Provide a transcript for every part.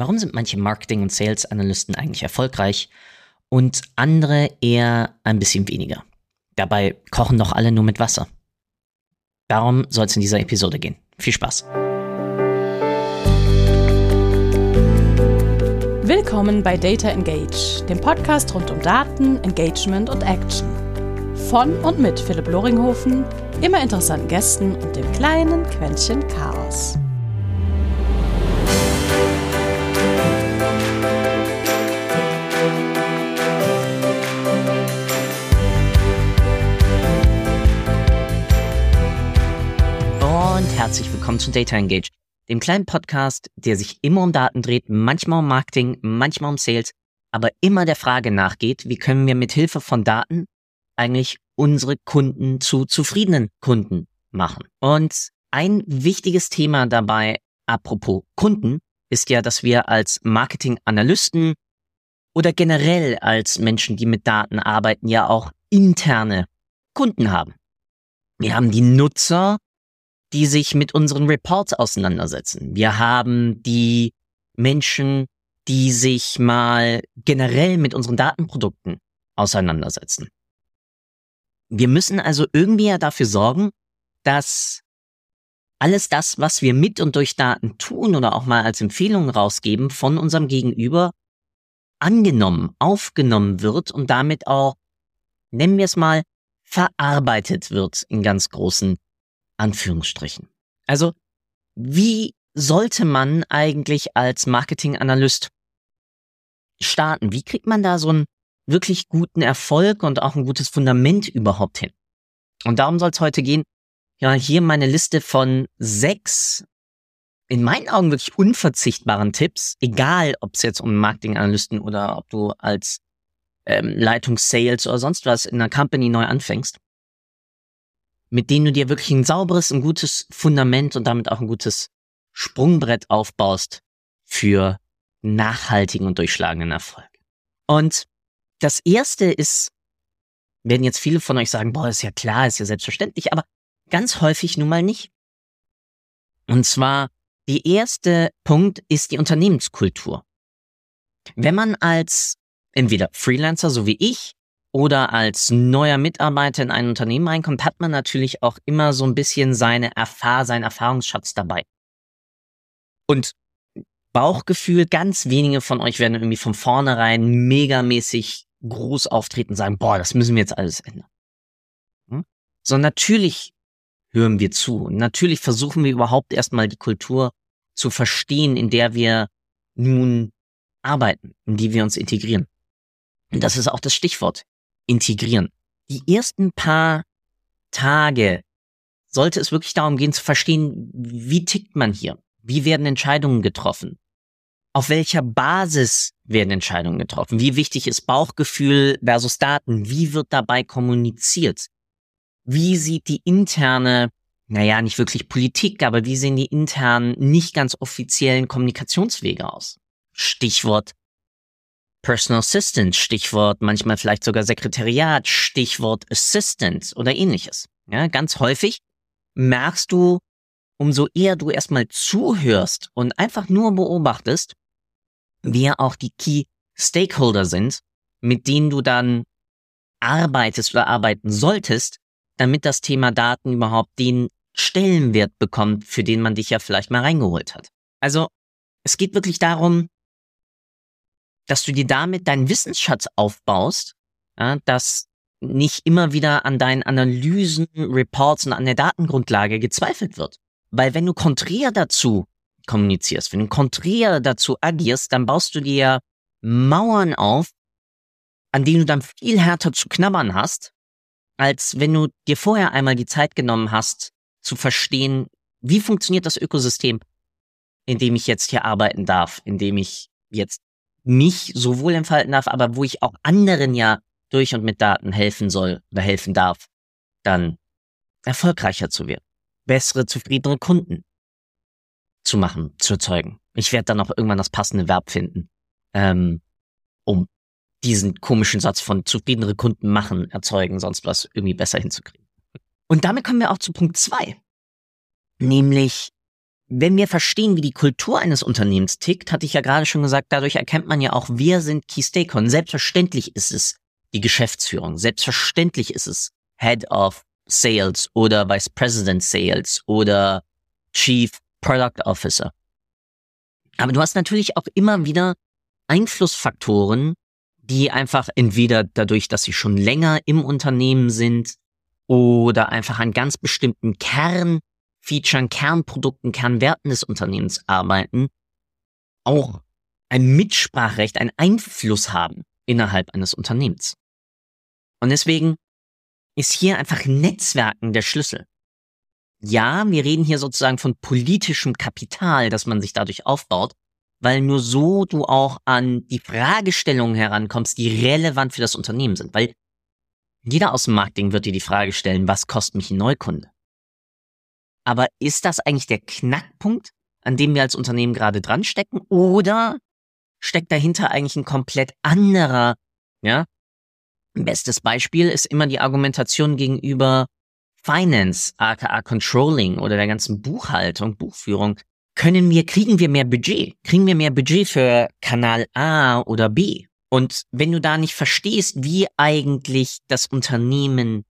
Warum sind manche Marketing- und Sales-Analysten eigentlich erfolgreich und andere eher ein bisschen weniger? Dabei kochen doch alle nur mit Wasser. Darum soll es in dieser Episode gehen. Viel Spaß! Willkommen bei Data Engage, dem Podcast rund um Daten, Engagement und Action. Von und mit Philipp Loringhofen, immer interessanten Gästen und dem kleinen Quäntchen Chaos. Herzlich willkommen zu Data Engage, dem kleinen Podcast, der sich immer um Daten dreht, manchmal um Marketing, manchmal um Sales, aber immer der Frage nachgeht, wie können wir mit Hilfe von Daten eigentlich unsere Kunden zu zufriedenen Kunden machen. Und ein wichtiges Thema dabei, apropos Kunden, ist ja, dass wir als Marketing-Analysten oder generell als Menschen, die mit Daten arbeiten, ja auch interne Kunden haben. Wir haben die Nutzer die sich mit unseren Reports auseinandersetzen. Wir haben die Menschen, die sich mal generell mit unseren Datenprodukten auseinandersetzen. Wir müssen also irgendwie ja dafür sorgen, dass alles das, was wir mit und durch Daten tun oder auch mal als Empfehlungen rausgeben, von unserem Gegenüber angenommen, aufgenommen wird und damit auch, nennen wir es mal, verarbeitet wird in ganz großen Anführungsstrichen. Also, wie sollte man eigentlich als Marketinganalyst starten? Wie kriegt man da so einen wirklich guten Erfolg und auch ein gutes Fundament überhaupt hin? Und darum soll es heute gehen. Ja, hier meine Liste von sechs, in meinen Augen wirklich unverzichtbaren Tipps, egal ob es jetzt um Marketinganalysten oder ob du als ähm, Leitungssales oder sonst was in einer Company neu anfängst mit denen du dir wirklich ein sauberes, ein gutes Fundament und damit auch ein gutes Sprungbrett aufbaust für nachhaltigen und durchschlagenden Erfolg. Und das erste ist, werden jetzt viele von euch sagen, boah, ist ja klar, ist ja selbstverständlich, aber ganz häufig nun mal nicht. Und zwar, die erste Punkt ist die Unternehmenskultur. Wenn man als entweder Freelancer, so wie ich, oder als neuer Mitarbeiter in ein Unternehmen reinkommt, hat man natürlich auch immer so ein bisschen seine Erfahr seinen Erfahrungsschatz dabei. Und Bauchgefühl, ganz wenige von euch werden irgendwie von vornherein megamäßig groß auftreten und sagen, boah, das müssen wir jetzt alles ändern. Hm? So natürlich hören wir zu. Natürlich versuchen wir überhaupt erstmal die Kultur zu verstehen, in der wir nun arbeiten, in die wir uns integrieren. Und das ist auch das Stichwort integrieren. Die ersten paar Tage sollte es wirklich darum gehen zu verstehen, wie tickt man hier? Wie werden Entscheidungen getroffen? Auf welcher Basis werden Entscheidungen getroffen? Wie wichtig ist Bauchgefühl versus Daten? Wie wird dabei kommuniziert? Wie sieht die interne, naja, nicht wirklich Politik, aber wie sehen die internen, nicht ganz offiziellen Kommunikationswege aus? Stichwort Personal Assistant, Stichwort manchmal vielleicht sogar Sekretariat, Stichwort Assistant oder ähnliches. Ja, ganz häufig merkst du, umso eher du erstmal zuhörst und einfach nur beobachtest, wer auch die Key Stakeholder sind, mit denen du dann arbeitest oder arbeiten solltest, damit das Thema Daten überhaupt den Stellenwert bekommt, für den man dich ja vielleicht mal reingeholt hat. Also es geht wirklich darum, dass du dir damit deinen Wissensschatz aufbaust, ja, dass nicht immer wieder an deinen Analysen, Reports und an der Datengrundlage gezweifelt wird. Weil wenn du konträr dazu kommunizierst, wenn du konträr dazu agierst, dann baust du dir Mauern auf, an denen du dann viel härter zu knabbern hast, als wenn du dir vorher einmal die Zeit genommen hast, zu verstehen, wie funktioniert das Ökosystem, in dem ich jetzt hier arbeiten darf, in dem ich jetzt mich sowohl entfalten darf, aber wo ich auch anderen ja durch und mit Daten helfen soll oder helfen darf, dann erfolgreicher zu werden, bessere, zufriedenere Kunden zu machen, zu erzeugen. Ich werde dann auch irgendwann das passende Verb finden, ähm, um diesen komischen Satz von zufriedenere Kunden machen, erzeugen, sonst was irgendwie besser hinzukriegen. Und damit kommen wir auch zu Punkt zwei, nämlich wenn wir verstehen, wie die Kultur eines Unternehmens tickt, hatte ich ja gerade schon gesagt, dadurch erkennt man ja auch, wer sind Key Stakeholder. Selbstverständlich ist es die Geschäftsführung. Selbstverständlich ist es Head of Sales oder Vice President Sales oder Chief Product Officer. Aber du hast natürlich auch immer wieder Einflussfaktoren, die einfach entweder dadurch, dass sie schon länger im Unternehmen sind oder einfach an ganz bestimmten Kernfeaturen, Kernprodukten, Kernwerten des Unternehmens arbeiten, auch ein Mitspracherecht, einen Einfluss haben innerhalb eines Unternehmens. Und deswegen ist hier einfach Netzwerken der Schlüssel. Ja, wir reden hier sozusagen von politischem Kapital, das man sich dadurch aufbaut, weil nur so du auch an die Fragestellungen herankommst, die relevant für das Unternehmen sind. Weil jeder aus dem Marketing wird dir die Frage stellen, was kostet mich ein Neukunde? Aber ist das eigentlich der Knackpunkt, an dem wir als Unternehmen gerade dran stecken? Oder steckt dahinter eigentlich ein komplett anderer, ja? Bestes Beispiel ist immer die Argumentation gegenüber Finance, aka Controlling oder der ganzen Buchhaltung, Buchführung. Können wir, kriegen wir mehr Budget? Kriegen wir mehr Budget für Kanal A oder B? Und wenn du da nicht verstehst, wie eigentlich das Unternehmen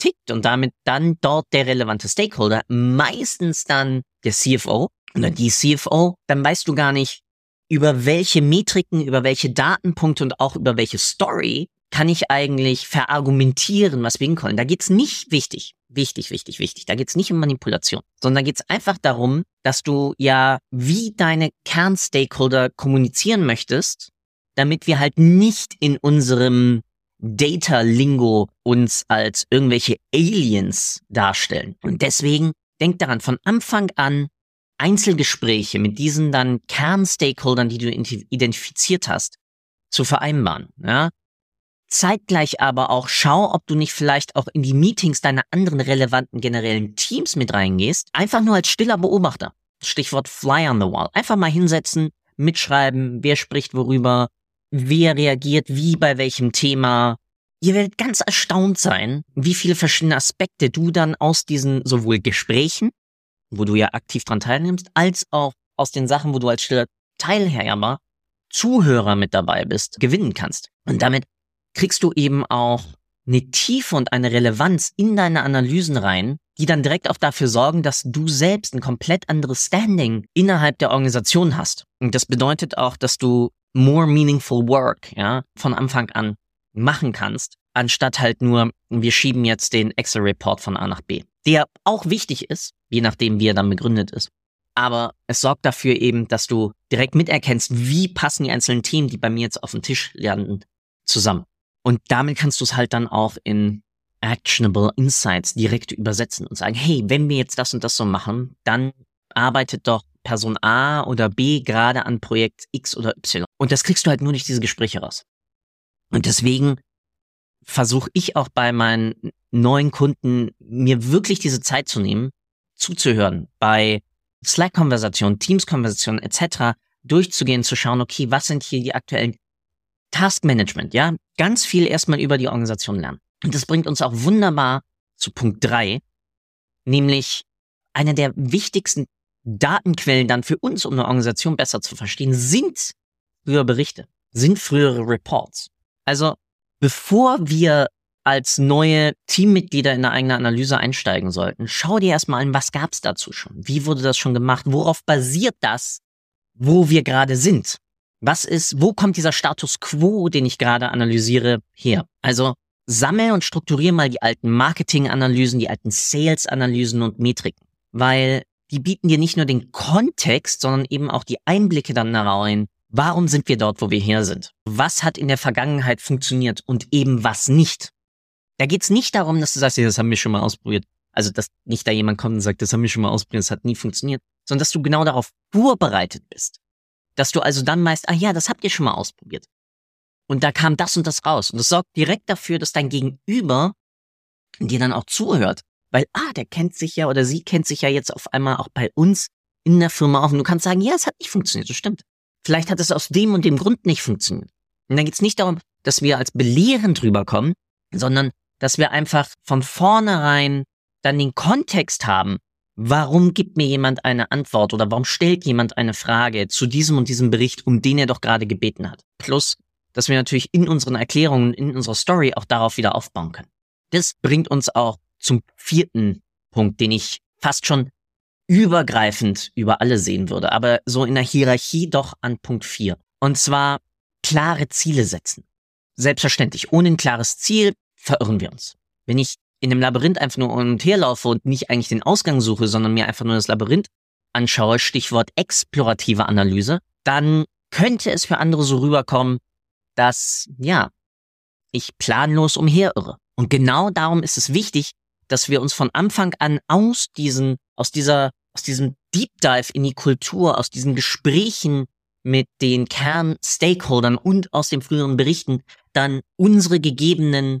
tickt und damit dann dort der relevante Stakeholder, meistens dann der CFO oder die CFO, dann weißt du gar nicht, über welche Metriken, über welche Datenpunkte und auch über welche Story kann ich eigentlich verargumentieren, was wir hinkommen. Da geht's nicht wichtig, wichtig, wichtig, wichtig. Da geht's nicht um Manipulation, sondern da geht's einfach darum, dass du ja wie deine Kernstakeholder kommunizieren möchtest, damit wir halt nicht in unserem Data-Lingo uns als irgendwelche Aliens darstellen. Und deswegen denk daran, von Anfang an Einzelgespräche mit diesen dann Kernstakeholdern, die du identifiziert hast, zu vereinbaren. Ja? Zeitgleich aber auch schau, ob du nicht vielleicht auch in die Meetings deiner anderen relevanten generellen Teams mit reingehst. Einfach nur als stiller Beobachter. Stichwort Fly on the Wall. Einfach mal hinsetzen, mitschreiben, wer spricht worüber, wer reagiert wie bei welchem Thema. Ihr werdet ganz erstaunt sein, wie viele verschiedene Aspekte du dann aus diesen sowohl Gesprächen, wo du ja aktiv dran teilnimmst, als auch aus den Sachen, wo du als stiller Teilhaber, Zuhörer mit dabei bist, gewinnen kannst. Und damit kriegst du eben auch eine Tiefe und eine Relevanz in deine Analysen rein, die dann direkt auch dafür sorgen, dass du selbst ein komplett anderes Standing innerhalb der Organisation hast. Und das bedeutet auch, dass du more meaningful work, ja, von Anfang an machen kannst, anstatt halt nur, wir schieben jetzt den Excel-Report von A nach B, der auch wichtig ist, je nachdem, wie er dann begründet ist. Aber es sorgt dafür eben, dass du direkt miterkennst, wie passen die einzelnen Themen, die bei mir jetzt auf dem Tisch landen, zusammen. Und damit kannst du es halt dann auch in actionable Insights direkt übersetzen und sagen, hey, wenn wir jetzt das und das so machen, dann arbeitet doch Person A oder B gerade an Projekt X oder Y. Und das kriegst du halt nur durch diese Gespräche raus. Und deswegen versuche ich auch bei meinen neuen Kunden, mir wirklich diese Zeit zu nehmen, zuzuhören, bei Slack-Konversationen, Teams-Konversationen etc. durchzugehen, zu schauen, okay, was sind hier die aktuellen Taskmanagement, ja, ganz viel erstmal über die Organisation lernen. Und das bringt uns auch wunderbar zu Punkt drei, nämlich eine der wichtigsten Datenquellen dann für uns, um eine Organisation besser zu verstehen, sind frühere Berichte, sind frühere Reports. Also bevor wir als neue Teammitglieder in eine eigene Analyse einsteigen sollten, schau dir erstmal an, was gab's dazu schon? Wie wurde das schon gemacht? Worauf basiert das, wo wir gerade sind? Was ist, wo kommt dieser Status quo, den ich gerade analysiere, her? Also sammel und strukturiere mal die alten Marketing-Analysen, die alten Sales-Analysen und Metriken, weil die bieten dir nicht nur den Kontext, sondern eben auch die Einblicke dann da rein. Warum sind wir dort, wo wir her sind? Was hat in der Vergangenheit funktioniert und eben was nicht? Da geht's nicht darum, dass du sagst, das haben wir schon mal ausprobiert. Also, dass nicht da jemand kommt und sagt, das haben wir schon mal ausprobiert, das hat nie funktioniert, sondern dass du genau darauf vorbereitet bist. Dass du also dann meinst, ah ja, das habt ihr schon mal ausprobiert. Und da kam das und das raus. Und das sorgt direkt dafür, dass dein Gegenüber dir dann auch zuhört. Weil, ah, der kennt sich ja oder sie kennt sich ja jetzt auf einmal auch bei uns in der Firma auf. Und du kannst sagen, ja, es hat nicht funktioniert, das stimmt. Vielleicht hat es aus dem und dem Grund nicht funktioniert. Und dann geht es nicht darum, dass wir als belehrend rüberkommen, sondern dass wir einfach von vornherein dann den Kontext haben, Warum gibt mir jemand eine Antwort oder warum stellt jemand eine Frage zu diesem und diesem Bericht, um den er doch gerade gebeten hat? Plus, dass wir natürlich in unseren Erklärungen, in unserer Story auch darauf wieder aufbauen können. Das bringt uns auch zum vierten Punkt, den ich fast schon übergreifend über alle sehen würde, aber so in der Hierarchie doch an Punkt vier. Und zwar klare Ziele setzen. Selbstverständlich, ohne ein klares Ziel verirren wir uns. Wenn ich in dem Labyrinth einfach nur um und her laufe und nicht eigentlich den Ausgang suche, sondern mir einfach nur das Labyrinth anschaue, Stichwort explorative Analyse, dann könnte es für andere so rüberkommen, dass, ja, ich planlos umherirre. Und genau darum ist es wichtig, dass wir uns von Anfang an aus diesen, aus dieser, aus diesem Deep Dive in die Kultur, aus diesen Gesprächen mit den Kern-Stakeholdern und aus den früheren Berichten dann unsere gegebenen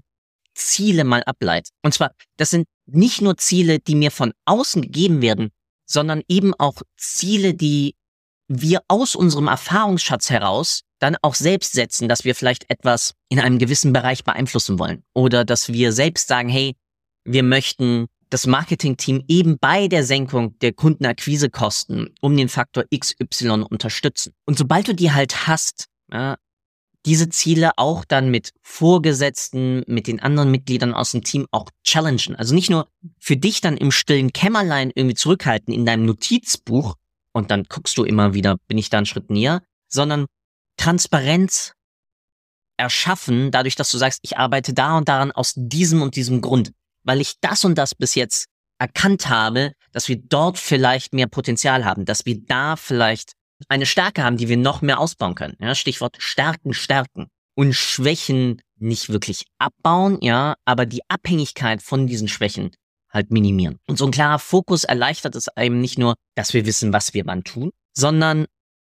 Ziele mal ableitet. Und zwar, das sind nicht nur Ziele, die mir von außen gegeben werden, sondern eben auch Ziele, die wir aus unserem Erfahrungsschatz heraus dann auch selbst setzen, dass wir vielleicht etwas in einem gewissen Bereich beeinflussen wollen. Oder dass wir selbst sagen, hey, wir möchten das Marketingteam eben bei der Senkung der Kundenakquisekosten um den Faktor XY unterstützen. Und sobald du die halt hast, ja, diese Ziele auch dann mit Vorgesetzten, mit den anderen Mitgliedern aus dem Team auch challengen. Also nicht nur für dich dann im stillen Kämmerlein irgendwie zurückhalten in deinem Notizbuch und dann guckst du immer wieder, bin ich da einen Schritt näher, sondern Transparenz erschaffen, dadurch, dass du sagst, ich arbeite da und daran aus diesem und diesem Grund, weil ich das und das bis jetzt erkannt habe, dass wir dort vielleicht mehr Potenzial haben, dass wir da vielleicht eine Stärke haben, die wir noch mehr ausbauen können. Ja, Stichwort Stärken, Stärken und Schwächen nicht wirklich abbauen, ja, aber die Abhängigkeit von diesen Schwächen halt minimieren. Und so ein klarer Fokus erleichtert es einem nicht nur, dass wir wissen, was wir wann tun, sondern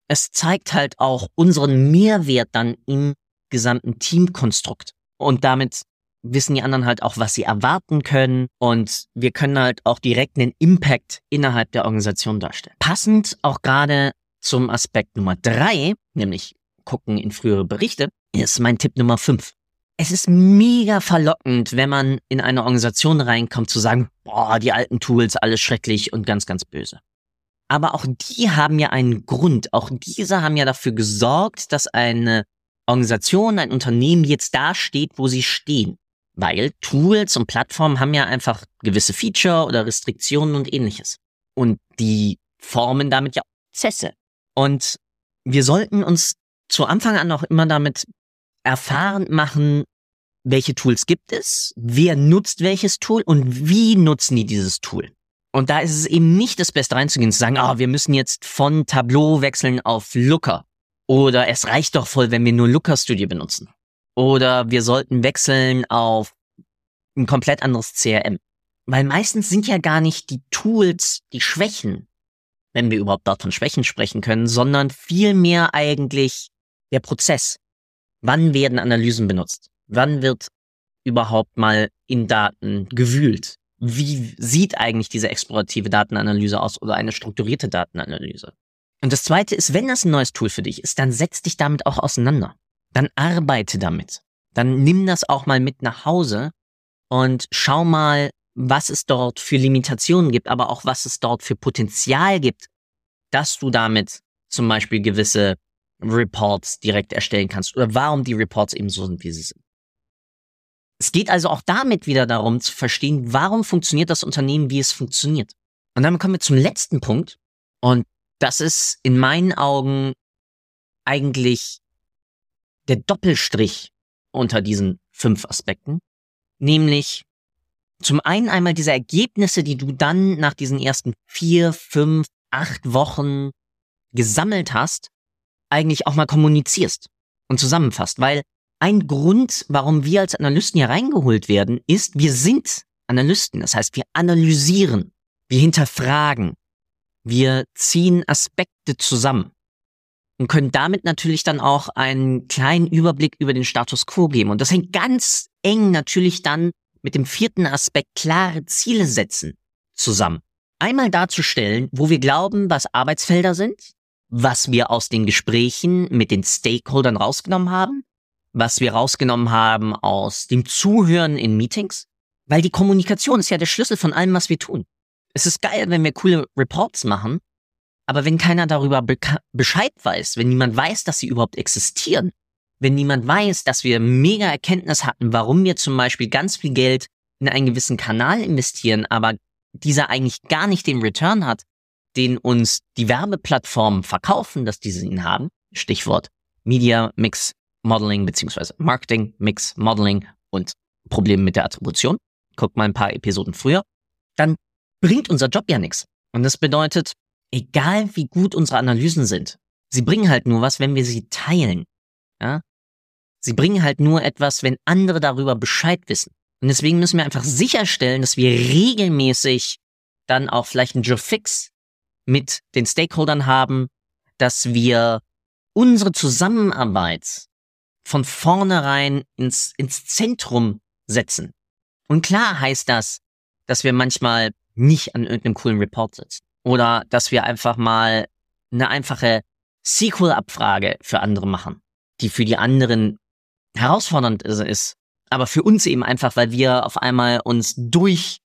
es zeigt halt auch unseren Mehrwert dann im gesamten Teamkonstrukt. Und damit wissen die anderen halt auch, was sie erwarten können und wir können halt auch direkt einen Impact innerhalb der Organisation darstellen. Passend auch gerade zum Aspekt Nummer drei, nämlich gucken in frühere Berichte, ist mein Tipp Nummer fünf. Es ist mega verlockend, wenn man in eine Organisation reinkommt, zu sagen, boah, die alten Tools, alles schrecklich und ganz, ganz böse. Aber auch die haben ja einen Grund. Auch diese haben ja dafür gesorgt, dass eine Organisation, ein Unternehmen jetzt da steht, wo sie stehen. Weil Tools und Plattformen haben ja einfach gewisse Feature oder Restriktionen und ähnliches. Und die formen damit ja Prozesse. Und wir sollten uns zu Anfang an auch immer damit erfahren machen, welche Tools gibt es, wer nutzt welches Tool und wie nutzen die dieses Tool. Und da ist es eben nicht das Beste reinzugehen, zu sagen, ah, wir müssen jetzt von Tableau wechseln auf Looker. Oder es reicht doch voll, wenn wir nur Looker Studio benutzen. Oder wir sollten wechseln auf ein komplett anderes CRM. Weil meistens sind ja gar nicht die Tools die Schwächen, wenn wir überhaupt dort von Schwächen sprechen können, sondern vielmehr eigentlich der Prozess. Wann werden Analysen benutzt? Wann wird überhaupt mal in Daten gewühlt? Wie sieht eigentlich diese explorative Datenanalyse aus oder eine strukturierte Datenanalyse? Und das zweite ist, wenn das ein neues Tool für dich ist, dann setz dich damit auch auseinander. Dann arbeite damit. Dann nimm das auch mal mit nach Hause und schau mal, was es dort für Limitationen gibt, aber auch was es dort für Potenzial gibt, dass du damit zum Beispiel gewisse Reports direkt erstellen kannst oder warum die Reports eben so sind, wie sie sind. Es geht also auch damit wieder darum zu verstehen, warum funktioniert das Unternehmen, wie es funktioniert. Und dann kommen wir zum letzten Punkt. Und das ist in meinen Augen eigentlich der Doppelstrich unter diesen fünf Aspekten. Nämlich zum einen einmal diese Ergebnisse, die du dann nach diesen ersten vier, fünf, acht Wochen gesammelt hast, eigentlich auch mal kommunizierst und zusammenfasst. Weil ein Grund, warum wir als Analysten hier reingeholt werden, ist, wir sind Analysten. Das heißt, wir analysieren, wir hinterfragen, wir ziehen Aspekte zusammen und können damit natürlich dann auch einen kleinen Überblick über den Status quo geben. Und das hängt ganz eng natürlich dann mit dem vierten Aspekt klare Ziele setzen zusammen. Einmal darzustellen, wo wir glauben, was Arbeitsfelder sind, was wir aus den Gesprächen mit den Stakeholdern rausgenommen haben, was wir rausgenommen haben aus dem Zuhören in Meetings, weil die Kommunikation ist ja der Schlüssel von allem, was wir tun. Es ist geil, wenn wir coole Reports machen, aber wenn keiner darüber Bescheid weiß, wenn niemand weiß, dass sie überhaupt existieren, wenn niemand weiß, dass wir mega Erkenntnis hatten, warum wir zum Beispiel ganz viel Geld in einen gewissen Kanal investieren, aber dieser eigentlich gar nicht den Return hat, den uns die Werbeplattformen verkaufen, dass diese ihn haben, Stichwort Media Mix Modeling beziehungsweise Marketing Mix Modeling und Probleme mit der Attribution, guckt mal ein paar Episoden früher, dann bringt unser Job ja nichts. Und das bedeutet, egal wie gut unsere Analysen sind, sie bringen halt nur was, wenn wir sie teilen. Ja? Sie bringen halt nur etwas, wenn andere darüber Bescheid wissen. Und deswegen müssen wir einfach sicherstellen, dass wir regelmäßig dann auch vielleicht ein Job Fix mit den Stakeholdern haben, dass wir unsere Zusammenarbeit von vornherein ins, ins Zentrum setzen. Und klar heißt das, dass wir manchmal nicht an irgendeinem coolen Report sitzen. Oder dass wir einfach mal eine einfache SQL-Abfrage für andere machen, die für die anderen herausfordernd ist. Aber für uns eben einfach, weil wir auf einmal uns durch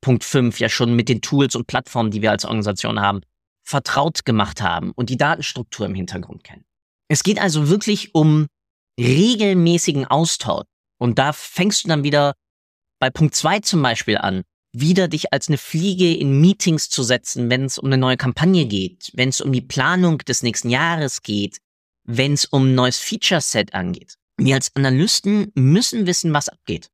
Punkt 5 ja schon mit den Tools und Plattformen, die wir als Organisation haben, vertraut gemacht haben und die Datenstruktur im Hintergrund kennen. Es geht also wirklich um regelmäßigen Austausch. Und da fängst du dann wieder bei Punkt 2 zum Beispiel an, wieder dich als eine Fliege in Meetings zu setzen, wenn es um eine neue Kampagne geht, wenn es um die Planung des nächsten Jahres geht, wenn es um ein neues Feature-Set angeht. Wir als Analysten müssen wissen, was abgeht.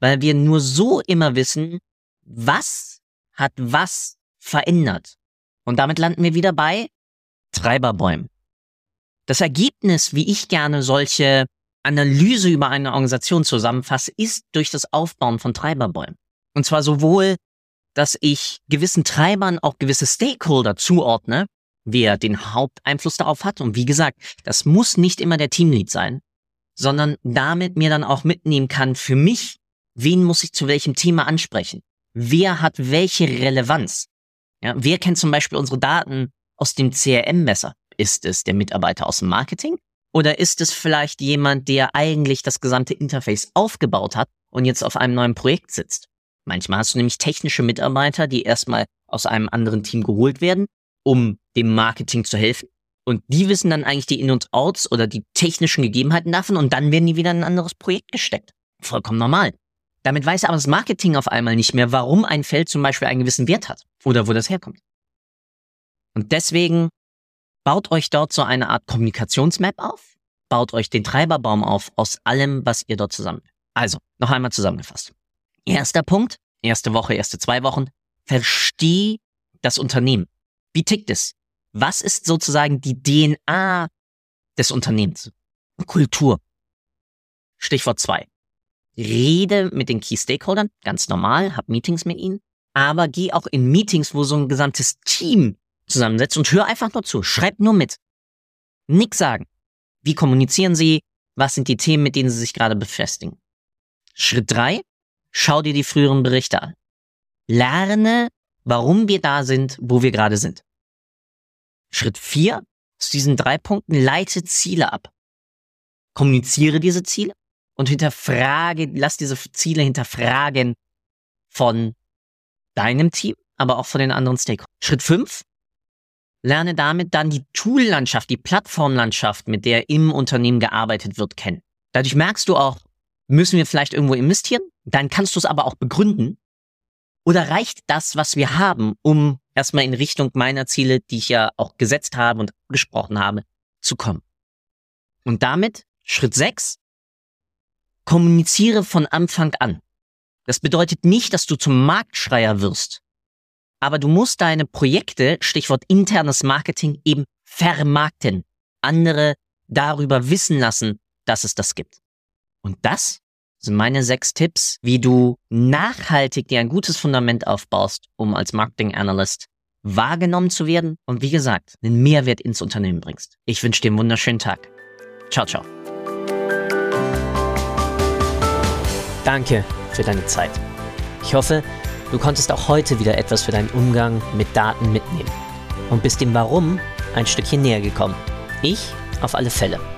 Weil wir nur so immer wissen, was hat was verändert. Und damit landen wir wieder bei Treiberbäumen. Das Ergebnis, wie ich gerne solche Analyse über eine Organisation zusammenfasse, ist durch das Aufbauen von Treiberbäumen. Und zwar sowohl, dass ich gewissen Treibern auch gewisse Stakeholder zuordne, wer den Haupteinfluss darauf hat. Und wie gesagt, das muss nicht immer der Teamlead sein, sondern damit mir dann auch mitnehmen kann, für mich, wen muss ich zu welchem Thema ansprechen? Wer hat welche Relevanz? Ja, wer kennt zum Beispiel unsere Daten aus dem CRM besser? Ist es der Mitarbeiter aus dem Marketing? Oder ist es vielleicht jemand, der eigentlich das gesamte Interface aufgebaut hat und jetzt auf einem neuen Projekt sitzt? Manchmal hast du nämlich technische Mitarbeiter, die erstmal aus einem anderen Team geholt werden, um dem Marketing zu helfen. Und die wissen dann eigentlich die In- und Outs oder die technischen Gegebenheiten davon und dann werden die wieder in ein anderes Projekt gesteckt. Vollkommen normal. Damit weiß aber das Marketing auf einmal nicht mehr, warum ein Feld zum Beispiel einen gewissen Wert hat oder wo das herkommt. Und deswegen baut euch dort so eine Art Kommunikationsmap auf, baut euch den Treiberbaum auf aus allem, was ihr dort zusammen. Also, noch einmal zusammengefasst. Erster Punkt, erste Woche, erste zwei Wochen, versteh das Unternehmen. Wie tickt es? Was ist sozusagen die DNA des Unternehmens? Kultur. Stichwort zwei. Rede mit den Key Stakeholdern, ganz normal, hab Meetings mit ihnen, aber geh auch in Meetings, wo so ein gesamtes Team zusammensetzt und hör einfach nur zu. Schreib nur mit. Nix sagen. Wie kommunizieren sie? Was sind die Themen, mit denen sie sich gerade befestigen? Schritt drei: schau dir die früheren Berichte an. Lerne, warum wir da sind, wo wir gerade sind. Schritt vier: Zu diesen drei Punkten leite Ziele ab. Kommuniziere diese Ziele und hinterfrage, lass diese Ziele hinterfragen von deinem Team, aber auch von den anderen Stakeholdern. Schritt fünf: Lerne damit dann die Toollandschaft, die Plattformlandschaft, mit der im Unternehmen gearbeitet wird, kennen. Dadurch merkst du auch, müssen wir vielleicht irgendwo investieren? Dann kannst du es aber auch begründen. Oder reicht das, was wir haben, um erstmal in Richtung meiner Ziele, die ich ja auch gesetzt habe und gesprochen habe, zu kommen? Und damit Schritt 6. Kommuniziere von Anfang an. Das bedeutet nicht, dass du zum Marktschreier wirst, aber du musst deine Projekte, Stichwort internes Marketing, eben vermarkten. Andere darüber wissen lassen, dass es das gibt. Und das sind meine sechs Tipps, wie du nachhaltig dir ein gutes Fundament aufbaust, um als Marketing Analyst wahrgenommen zu werden und wie gesagt, einen Mehrwert ins Unternehmen bringst. Ich wünsche dir einen wunderschönen Tag. Ciao, ciao. Danke für deine Zeit. Ich hoffe, du konntest auch heute wieder etwas für deinen Umgang mit Daten mitnehmen und bist dem Warum ein Stückchen näher gekommen. Ich auf alle Fälle.